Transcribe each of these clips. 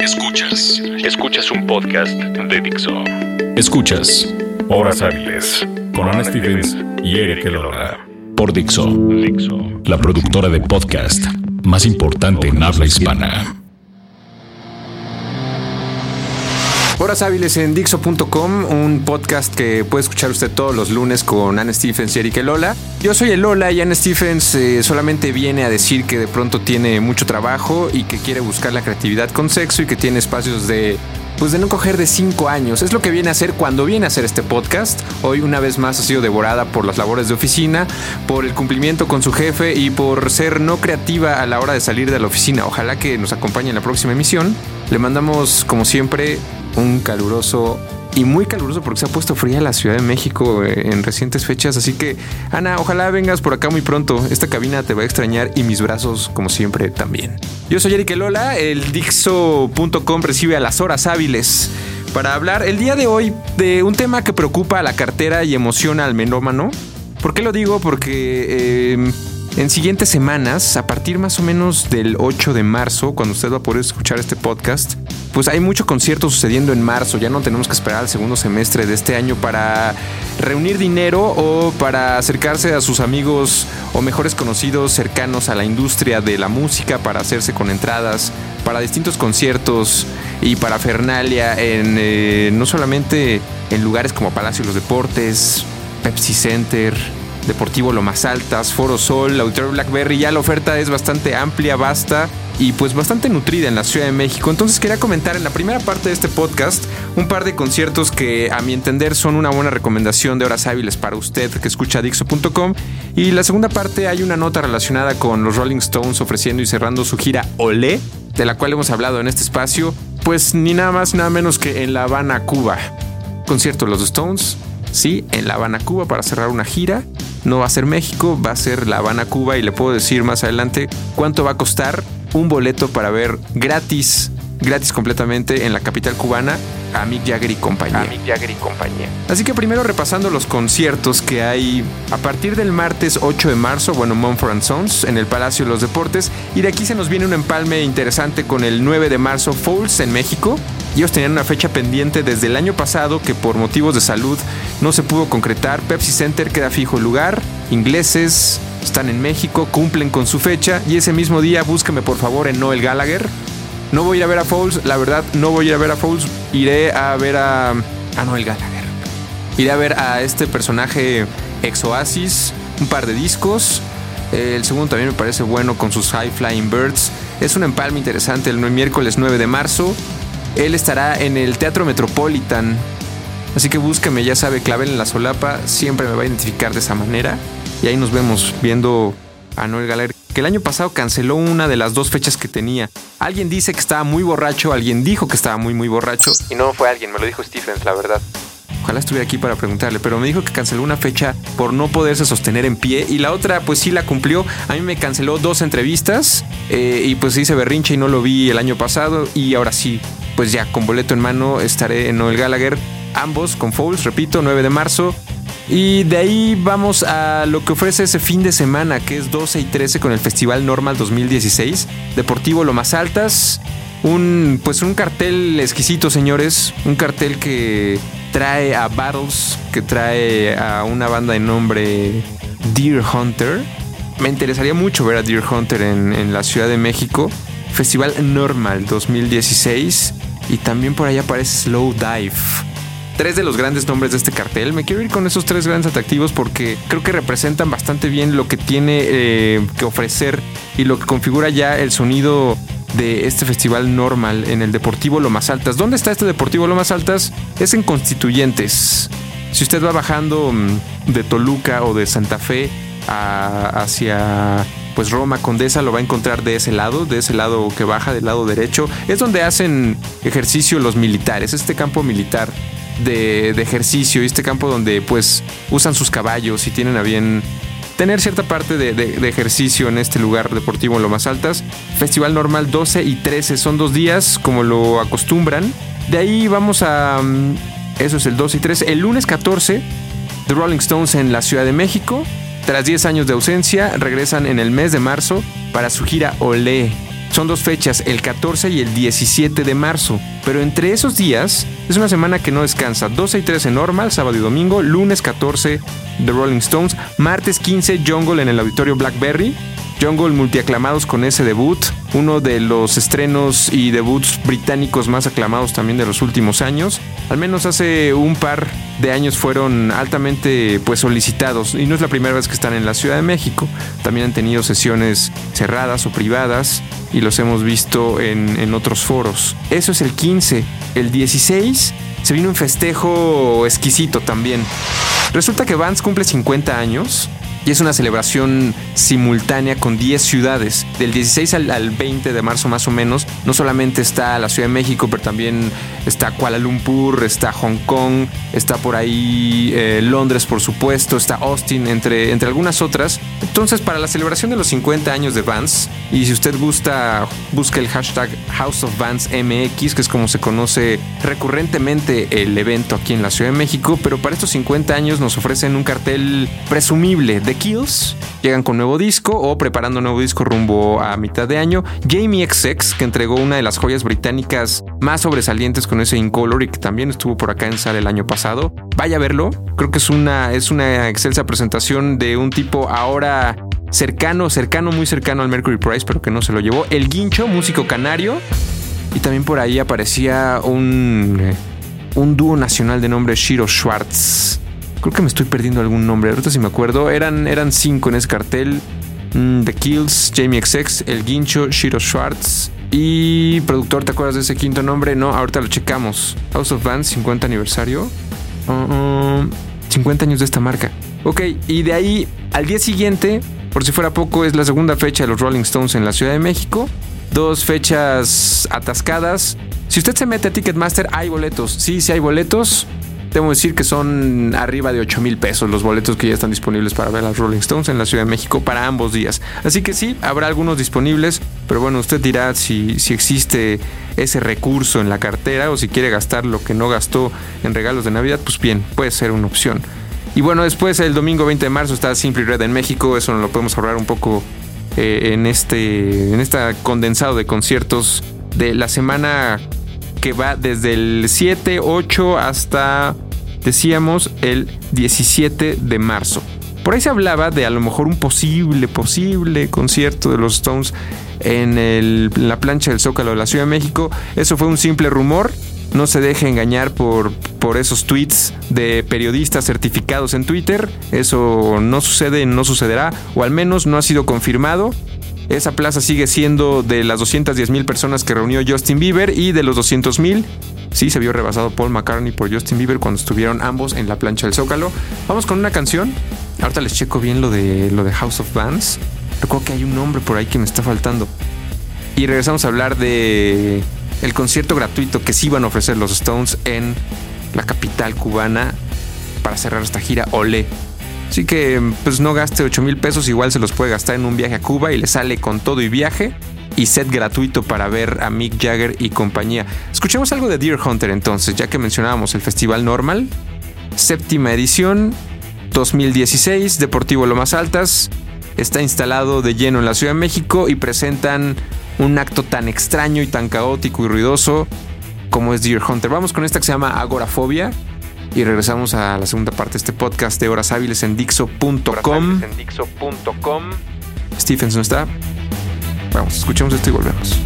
Escuchas. Escuchas un podcast de Dixo. Escuchas Horas Hábiles con Ana Stevens y Eric Elola. Por Dixo. Dixo. La productora de podcast más importante en habla hispana. Horas hábiles en Dixo.com, un podcast que puede escuchar usted todos los lunes con Anne Stephens y Eric Lola. Yo soy el Lola y Anne Stephens eh, solamente viene a decir que de pronto tiene mucho trabajo y que quiere buscar la creatividad con sexo y que tiene espacios de pues de no coger de 5 años. Es lo que viene a hacer cuando viene a hacer este podcast. Hoy una vez más ha sido devorada por las labores de oficina, por el cumplimiento con su jefe y por ser no creativa a la hora de salir de la oficina. Ojalá que nos acompañe en la próxima emisión. Le mandamos, como siempre, un caluroso y muy caluroso porque se ha puesto fría la Ciudad de México eh, en recientes fechas. Así que, Ana, ojalá vengas por acá muy pronto. Esta cabina te va a extrañar y mis brazos, como siempre, también. Yo soy Eric Lola, el Dixo.com recibe a las horas hábiles para hablar el día de hoy de un tema que preocupa a la cartera y emociona al menómano. ¿Por qué lo digo? Porque... Eh, en siguientes semanas, a partir más o menos del 8 de marzo, cuando usted va a poder escuchar este podcast, pues hay mucho concierto sucediendo en marzo. Ya no tenemos que esperar al segundo semestre de este año para reunir dinero o para acercarse a sus amigos o mejores conocidos cercanos a la industria de la música para hacerse con entradas para distintos conciertos y para Fernalia en eh, no solamente en lugares como Palacio de los Deportes, Pepsi Center, Deportivo Lomas Altas, Foro Sol, Auditorio Blackberry. Ya la oferta es bastante amplia, vasta y pues bastante nutrida en la Ciudad de México. Entonces quería comentar en la primera parte de este podcast un par de conciertos que a mi entender son una buena recomendación de horas hábiles para usted que escucha Dixo.com. Y la segunda parte hay una nota relacionada con los Rolling Stones ofreciendo y cerrando su gira Olé, de la cual hemos hablado en este espacio, pues ni nada más nada menos que en La Habana, Cuba. Concierto de los Stones, sí, en La Habana, Cuba para cerrar una gira no va a ser México, va a ser La Habana, Cuba y le puedo decir más adelante cuánto va a costar un boleto para ver gratis, gratis completamente en la capital cubana a Mick Jagger y compañía. Mick Jagger y compañía. Así que primero repasando los conciertos que hay a partir del martes 8 de marzo, bueno, Mumford Sons en el Palacio de los Deportes y de aquí se nos viene un empalme interesante con el 9 de marzo Fouls en México. Ellos tenían una fecha pendiente desde el año pasado que por motivos de salud no se pudo concretar. Pepsi Center queda fijo el lugar. Ingleses están en México, cumplen con su fecha y ese mismo día búsqueme por favor en Noel Gallagher. No voy a ir a ver a Fouls, la verdad, no voy a ir a ver a Fouls. Iré a ver a, a Noel Gallagher. Iré a ver a este personaje ex Oasis, un par de discos. El segundo también me parece bueno con sus High Flying Birds. Es un empalme interesante el miércoles 9 de marzo. Él estará en el Teatro Metropolitan. Así que búsqueme, ya sabe, clavel en la solapa. Siempre me va a identificar de esa manera. Y ahí nos vemos viendo a Noel Gallagher, que el año pasado canceló una de las dos fechas que tenía. Alguien dice que estaba muy borracho, alguien dijo que estaba muy, muy borracho. Y no fue alguien, me lo dijo Stephens, la verdad. Ojalá estuviera aquí para preguntarle, pero me dijo que canceló una fecha por no poderse sostener en pie y la otra pues sí la cumplió. A mí me canceló dos entrevistas eh, y pues hice berrinche y no lo vi el año pasado y ahora sí, pues ya con boleto en mano estaré en Noel Gallagher, ambos con Fouls, repito, 9 de marzo. Y de ahí vamos a lo que ofrece ese fin de semana, que es 12 y 13 con el Festival Normal 2016, Deportivo Lomas Altas. Un, pues un cartel exquisito, señores. Un cartel que trae a Battles, que trae a una banda de nombre Deer Hunter. Me interesaría mucho ver a Deer Hunter en, en la Ciudad de México. Festival Normal 2016. Y también por ahí aparece Slow Dive. Tres de los grandes nombres de este cartel. Me quiero ir con esos tres grandes atractivos porque creo que representan bastante bien lo que tiene eh, que ofrecer y lo que configura ya el sonido de este festival normal en el Deportivo Lomas Altas. ¿Dónde está este Deportivo Lomas Altas? Es en Constituyentes. Si usted va bajando mm, de Toluca o de Santa Fe hacia pues Roma Condesa lo va a encontrar de ese lado, de ese lado que baja del lado derecho. Es donde hacen ejercicio los militares, este campo militar de, ejercicio y este campo donde pues usan sus caballos y tienen a bien tener cierta parte de, ejercicio en este lugar deportivo en lo más altas. Festival normal 12 y 13 son dos días como lo acostumbran. De ahí vamos a... Mm, eso es el 12 y 13. El lunes 14, The Rolling Stones en la Ciudad de México. Tras 10 años de ausencia, regresan en el mes de marzo para su gira Olé. Son dos fechas, el 14 y el 17 de marzo. Pero entre esos días es una semana que no descansa. 12 y 13 normal, sábado y domingo. Lunes 14 The Rolling Stones. Martes 15 Jungle en el auditorio Blackberry. Jungle multiaclamados con ese debut, uno de los estrenos y debuts británicos más aclamados también de los últimos años. Al menos hace un par de años fueron altamente pues solicitados y no es la primera vez que están en la Ciudad de México. También han tenido sesiones cerradas o privadas y los hemos visto en, en otros foros. Eso es el 15. El 16 se vino un festejo exquisito también. Resulta que Vance cumple 50 años y es una celebración simultánea con 10 ciudades. Del 16 al, 20 de marzo más o menos, no solamente está la Ciudad de México, pero también está Kuala Lumpur, está Hong Kong, está por ahí eh, Londres por supuesto, está Austin, entre, entre algunas otras. Entonces para la celebración de los 50 años de Vans, y si usted gusta, busque el hashtag House of Vans MX, que es como se conoce recurrentemente el evento aquí en la Ciudad de México, pero para estos 50 años nos ofrecen un cartel presumible The Kills llegan con nuevo disco o preparando nuevo disco rumbo a mitad de año. Jamie XX, que entregó una de las joyas británicas más sobresalientes con ese Incolor y que también estuvo por acá en sala el año pasado. Vaya a verlo. Creo que es una, es una excelsa presentación de un tipo ahora cercano, cercano, muy cercano al Mercury Prize, pero que no se lo llevó. El Guincho, músico canario. Y también por ahí aparecía un, un dúo nacional de nombre Shiro Schwartz. Creo que me estoy perdiendo algún nombre. Ahorita si me acuerdo. Eran, eran cinco en ese cartel. Mm, The Kills, Jamie XX, El Guincho, Shiro Schwartz. Y productor, ¿te acuerdas de ese quinto nombre? No, ahorita lo checamos. House of Bands, 50 aniversario. 50 uh, años de esta marca. Ok, y de ahí al día siguiente, por si fuera poco, es la segunda fecha de los Rolling Stones en la Ciudad de México. Dos fechas atascadas. Si usted se mete a Ticketmaster, hay boletos. Sí, sí hay boletos. Debo decir que son arriba de 8 mil pesos los boletos que ya están disponibles para ver a los Rolling Stones en la Ciudad de México para ambos días. Así que sí, habrá algunos disponibles, pero bueno, usted dirá si, si existe ese recurso en la cartera o si quiere gastar lo que no gastó en regalos de Navidad, pues bien, puede ser una opción. Y bueno, después el domingo 20 de marzo está Simply Red en México, eso lo podemos ahorrar un poco eh, en este en esta condensado de conciertos de la semana que va desde el 7, 8 hasta, decíamos, el 17 de marzo. Por ahí se hablaba de a lo mejor un posible, posible concierto de los Stones en, la plancha del Zócalo de la Ciudad de México. Eso fue un simple rumor. No se deje engañar por, por esos tweets de periodistas certificados en Twitter. Eso no sucede, no sucederá, o al menos no ha sido confirmado. Esa plaza sigue siendo de las 210 mil personas que reunió Justin Bieber y de los 200 mil. Sí, se vio rebasado Paul McCartney por Justin Bieber cuando estuvieron ambos en la plancha del Zócalo. Vamos con una canción. Ahorita les checo bien lo de, lo de House of Bands. Recuerdo que hay un nombre por ahí que me está faltando. Y regresamos a hablar de el concierto gratuito que sí iban a ofrecer los Stones en la capital cubana para cerrar esta gira Olé. Así que pues no gaste 8 mil pesos, igual se los puede gastar en un viaje a Cuba y le sale con todo y viaje y set gratuito para ver a Mick Jagger y compañía. Escuchemos algo de Deer Hunter entonces, ya que mencionábamos el Festival Normal, séptima edición, 2016, Deportivo Lomas Altas, está instalado de lleno en la Ciudad de México y presentan un acto tan extraño y tan caótico y ruidoso como es Deer Hunter. Vamos con esta que se llama Agorafobia y regresamos a la segunda parte de este podcast de Horas Hábiles en Dixo.com. Stephens no está. Vamos, escuchemos esto y volvemos.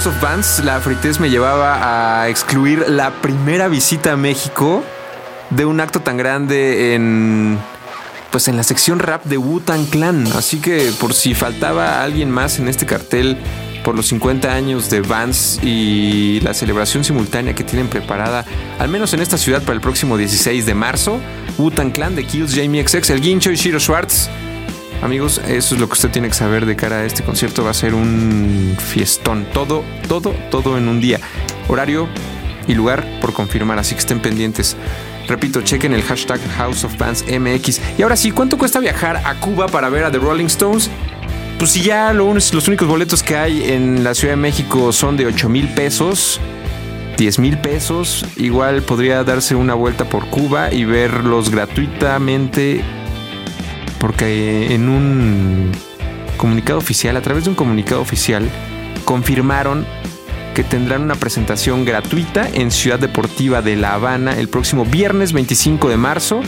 House of Bands, la fritez me llevaba a excluir la primera visita a México de un acto tan grande en pues en la sección rap de Wu-Tang Clan. Así que por si faltaba alguien más en este cartel por los 50 años de Vans y la celebración simultánea que tienen preparada, al menos en esta ciudad para el próximo 16 de marzo, Wu-Tang Clan de Kills, Jamie XX, El Guincho y Shiro Schwartz. Amigos, eso es lo que usted tiene que saber de cara a este concierto. Va a ser un fiestón. Todo, todo, todo en un día. Horario y lugar por confirmar, así que estén pendientes. Repito, chequen el hashtag House of Fans MX. Y ahora sí, ¿cuánto cuesta viajar a Cuba para ver a The Rolling Stones? Pues si ya los únicos boletos que hay en la Ciudad de México son de 8 mil pesos, 10 mil pesos, igual podría darse una vuelta por Cuba y verlos gratuitamente porque en un comunicado oficial, a través de un comunicado oficial, confirmaron que tendrán una presentación gratuita en Ciudad Deportiva de La Habana el próximo viernes 25 de marzo,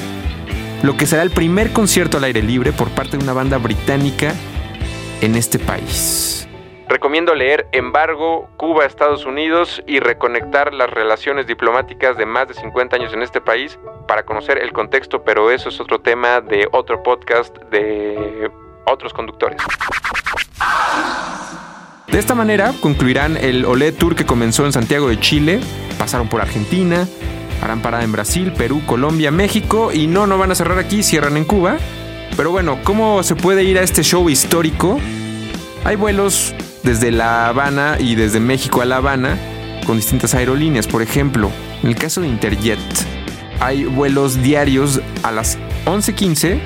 lo que será el primer concierto al aire libre por parte de una banda británica en este país. Recomiendo leer Embargo, Cuba, Estados Unidos y reconectar las relaciones diplomáticas de más de 50 años en este país para conocer el contexto, pero eso es otro tema de otro podcast de otros conductores. De esta manera concluirán el Olé Tour que comenzó en Santiago de Chile, pasaron por Argentina, harán parada en Brasil, Perú, Colombia, México y no, no van a cerrar aquí, cierran en Cuba. Pero bueno, ¿cómo se puede ir a este show histórico? Hay vuelos desde La Habana y desde México a La Habana con distintas aerolíneas. Por ejemplo, en el caso de Interjet, hay vuelos diarios a las 11.15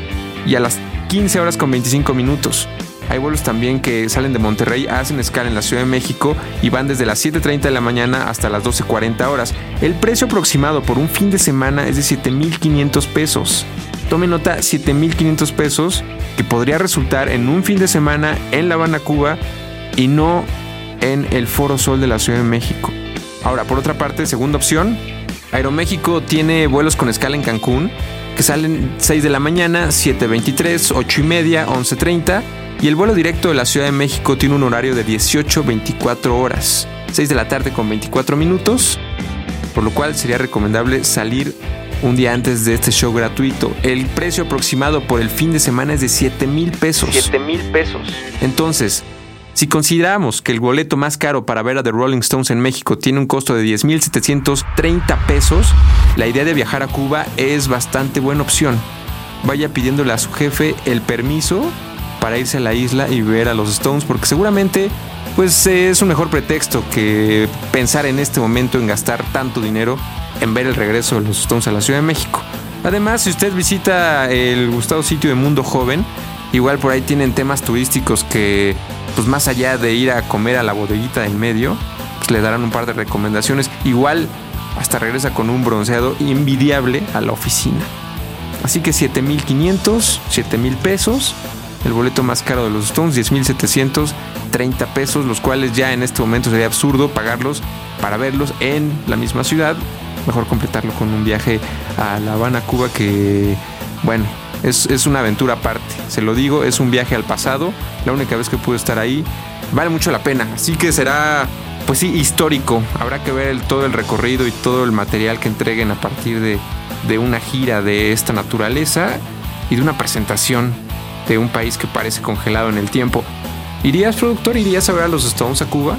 y a las 15 horas con 25 minutos. Hay vuelos también que salen de Monterrey, hacen escala en la Ciudad de México y van desde las 7.30 de la mañana hasta las 12.40 horas. El precio aproximado por un fin de semana es de 7.500 pesos. Tome nota, 7.500 pesos que podría resultar en un fin de semana en La Habana, Cuba y no en el Foro Sol de la Ciudad de México. Ahora, por otra parte, segunda opción, Aeroméxico tiene vuelos con escala en Cancún que salen 6 de la mañana, 7.23, 8 y media, 11.30 y el vuelo directo de la Ciudad de México tiene un horario de 18-24 horas, 6 de la tarde con 24 minutos, por lo cual sería recomendable salir un día antes de este show gratuito. El precio aproximado por el fin de semana es de 7 mil pesos. 7 mil pesos. Entonces, si consideramos que el boleto más caro para ver a The Rolling Stones en México tiene un costo de 10.730 pesos, la idea de viajar a Cuba es bastante buena opción. Vaya pidiéndole a su jefe el permiso para irse a la isla y ver a los Stones, porque seguramente pues es un mejor pretexto que pensar en este momento en gastar tanto dinero en ver el regreso de los Stones a la Ciudad de México. Además, si usted visita el gustado sitio de Mundo Joven, igual por ahí tienen temas turísticos que, pues más allá de ir a comer a la bodeguita del medio, pues le darán un par de recomendaciones. Igual hasta regresa con un bronceado envidiable a la oficina. Así que 7.500, 7.000 pesos el boleto más caro de los Stones, 10.730 pesos, los cuales ya en este momento sería absurdo pagarlos para verlos en la misma ciudad. Mejor completarlo con un viaje a La Habana, Cuba, que, bueno, es, es, una aventura aparte. Se lo digo, es un viaje al pasado. La única vez que pude estar ahí. Vale mucho la pena. Así que será, pues sí, histórico. Habrá que ver todo el recorrido y todo el material que entreguen a partir de, de una gira de esta naturaleza y de una presentación de un país que parece congelado en el tiempo. ¿Irías, productor? ¿Irías a ver a los Stones a Cuba?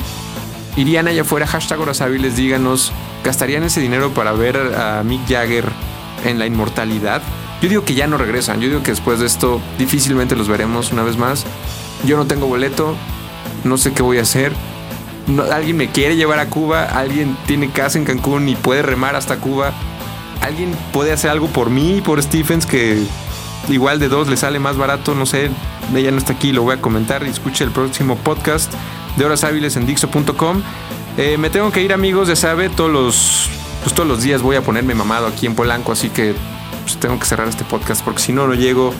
¿Irían allá afuera? Hashtag horas hábiles, díganos. ¿Gastarían ese dinero para ver a Mick Jagger en la inmortalidad? Yo digo que ya no regresan. Yo digo que después de esto difícilmente los veremos una vez más. Yo no tengo boleto. No sé qué voy a hacer. alguien me quiere llevar a Cuba. Alguien tiene casa en Cancún y puede remar hasta Cuba. Alguien puede hacer algo por mí, por Stephens, que igual de dos le sale más barato, no sé, ella no está aquí, lo voy a comentar y escuche el próximo podcast de horas hábiles en Dixo.com. Eh, me tengo que ir amigos, ya sabe, todos los, pues todos los días voy a ponerme mamado aquí en Polanco, así que pues, tengo que cerrar este podcast porque si no, no llego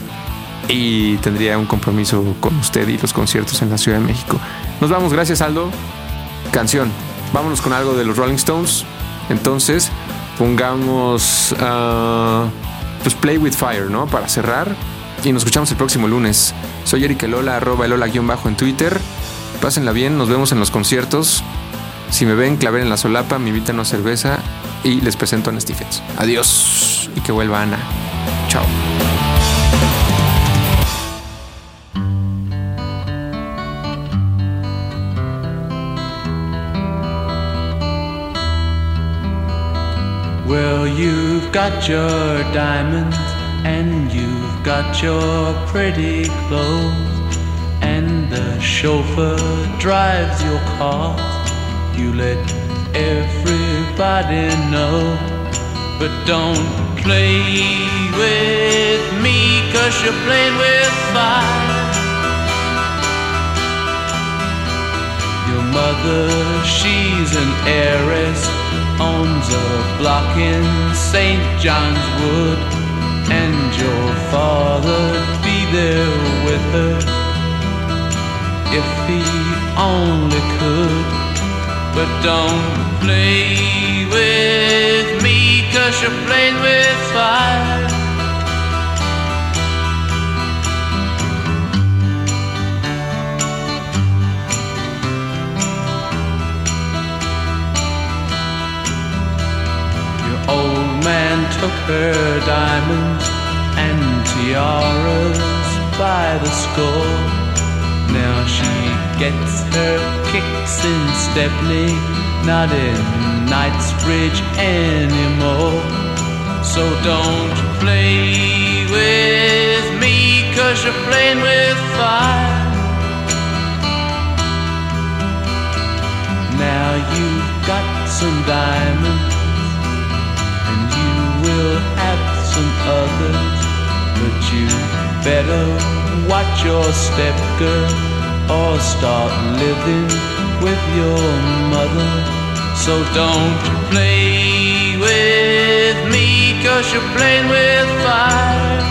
y tendría un compromiso con usted y los conciertos en la Ciudad de México. Nos vamos, gracias Aldo. Canción, vámonos con algo de los Rolling Stones. Entonces, pongamos... Uh, pues Play with Fire, ¿no? Para cerrar. Y nos escuchamos el próximo lunes. Soy Eric Elola, arroba Elola-bajo en Twitter. Pásenla bien, nos vemos en los conciertos. Si me ven claver en la solapa, me invitan a cerveza y les presento a Ana Stephens. Adiós y que vuelva Ana. Chao. Well, you've got your diamonds and you've got your pretty clothes, and the chauffeur drives your car. You let everybody know, but don't play with me, cause you're playing with fire. Your mother, she's an heiress owns a block in St. John's Wood, and your father'd be there with her if he only could. But don't play with me, cause you're playing with fire. Your old man took her diamonds and tiaras by the score. Now she gets her kicks in Stepney, not in Knightsbridge anymore. So don't play with me, cause you're playing with fire. Now you've got some diamonds and you will have some others, but you better watch your step, girl, or start living with your mother. So don't play with me, cause you're playing with fire.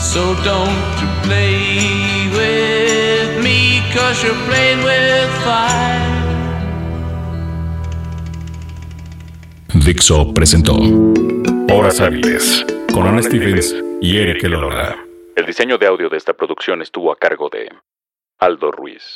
So don't play with me, cause you're playing with fire. Dixo presentó Horas Hábiles con Ana Stevens y Eric Elora. El diseño de audio de esta producción estuvo a cargo de Aldo Ruiz.